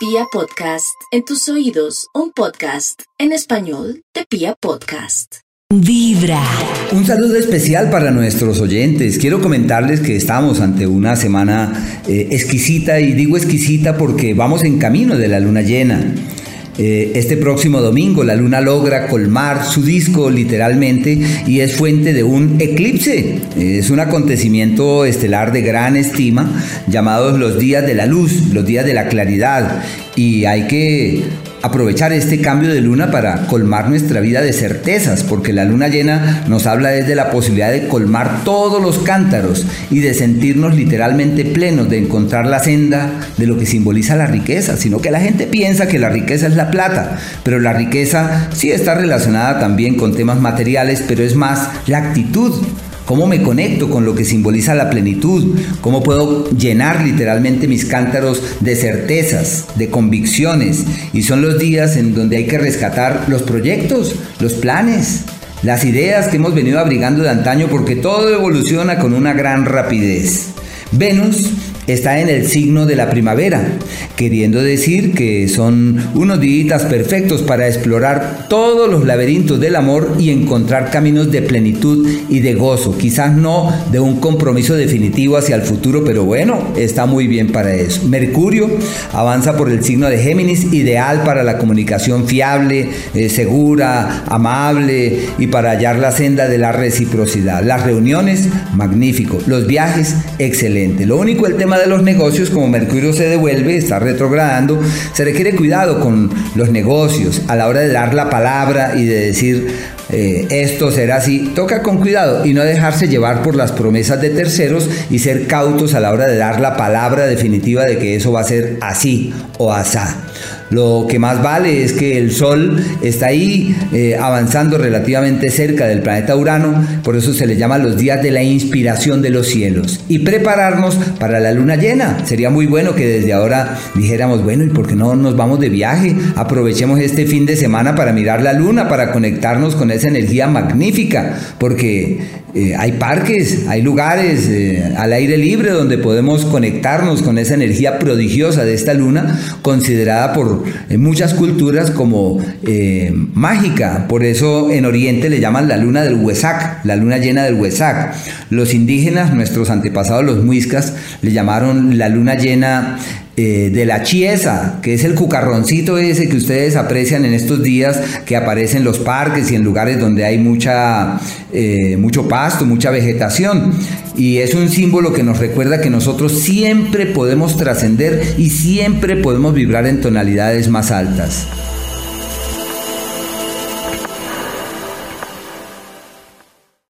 Pia Podcast, en tus oídos, un podcast en español de Pia Podcast. Vibra. Un saludo especial para nuestros oyentes. Quiero comentarles que estamos ante una semana eh, exquisita y digo exquisita porque vamos en camino de la luna llena. Eh, este próximo domingo la luna logra colmar su disco literalmente y es fuente de un eclipse. Es un acontecimiento estelar de gran estima llamados los días de la luz, los días de la claridad. Y hay que aprovechar este cambio de luna para colmar nuestra vida de certezas, porque la luna llena nos habla desde la posibilidad de colmar todos los cántaros y de sentirnos literalmente plenos, de encontrar la senda de lo que simboliza la riqueza, sino que la gente piensa que la riqueza es la plata, pero la riqueza sí está relacionada también con temas materiales, pero es más la actitud ¿Cómo me conecto con lo que simboliza la plenitud? ¿Cómo puedo llenar literalmente mis cántaros de certezas, de convicciones? Y son los días en donde hay que rescatar los proyectos, los planes, las ideas que hemos venido abrigando de antaño porque todo evoluciona con una gran rapidez. Venus está en el signo de la primavera, queriendo decir que son unos días perfectos para explorar todos los laberintos del amor y encontrar caminos de plenitud y de gozo. Quizás no de un compromiso definitivo hacia el futuro, pero bueno, está muy bien para eso. Mercurio avanza por el signo de Géminis, ideal para la comunicación fiable, eh, segura, amable y para hallar la senda de la reciprocidad. Las reuniones, magnífico. Los viajes, excelente. Lo único el tema de los negocios, como Mercurio se devuelve, está retrogradando, se requiere cuidado con los negocios a la hora de dar la palabra y de decir eh, esto será así. Toca con cuidado y no dejarse llevar por las promesas de terceros y ser cautos a la hora de dar la palabra definitiva de que eso va a ser así o asá. Lo que más vale es que el Sol está ahí eh, avanzando relativamente cerca del planeta Urano, por eso se le llama los días de la inspiración de los cielos. Y prepararnos para la luna llena. Sería muy bueno que desde ahora dijéramos, bueno, ¿y por qué no nos vamos de viaje? Aprovechemos este fin de semana para mirar la luna, para conectarnos con esa energía magnífica, porque eh, hay parques, hay lugares eh, al aire libre donde podemos conectarnos con esa energía prodigiosa de esta luna, considerada por eh, muchas culturas como mágica. Por eso en Oriente le llaman la luna del Huesac, la luna llena del Huesac. Los indígenas, nuestros antepasados, los muiscas, le llamaron la luna llena eh, de la chiesa, que es el cucarroncito ese que ustedes aprecian en estos días, que aparece en los parques y en lugares donde hay mucha, eh, mucho pasto, mucha vegetación. Y es un símbolo que nos recuerda que nosotros siempre podemos trascender y siempre podemos vibrar en tonalidades más altas.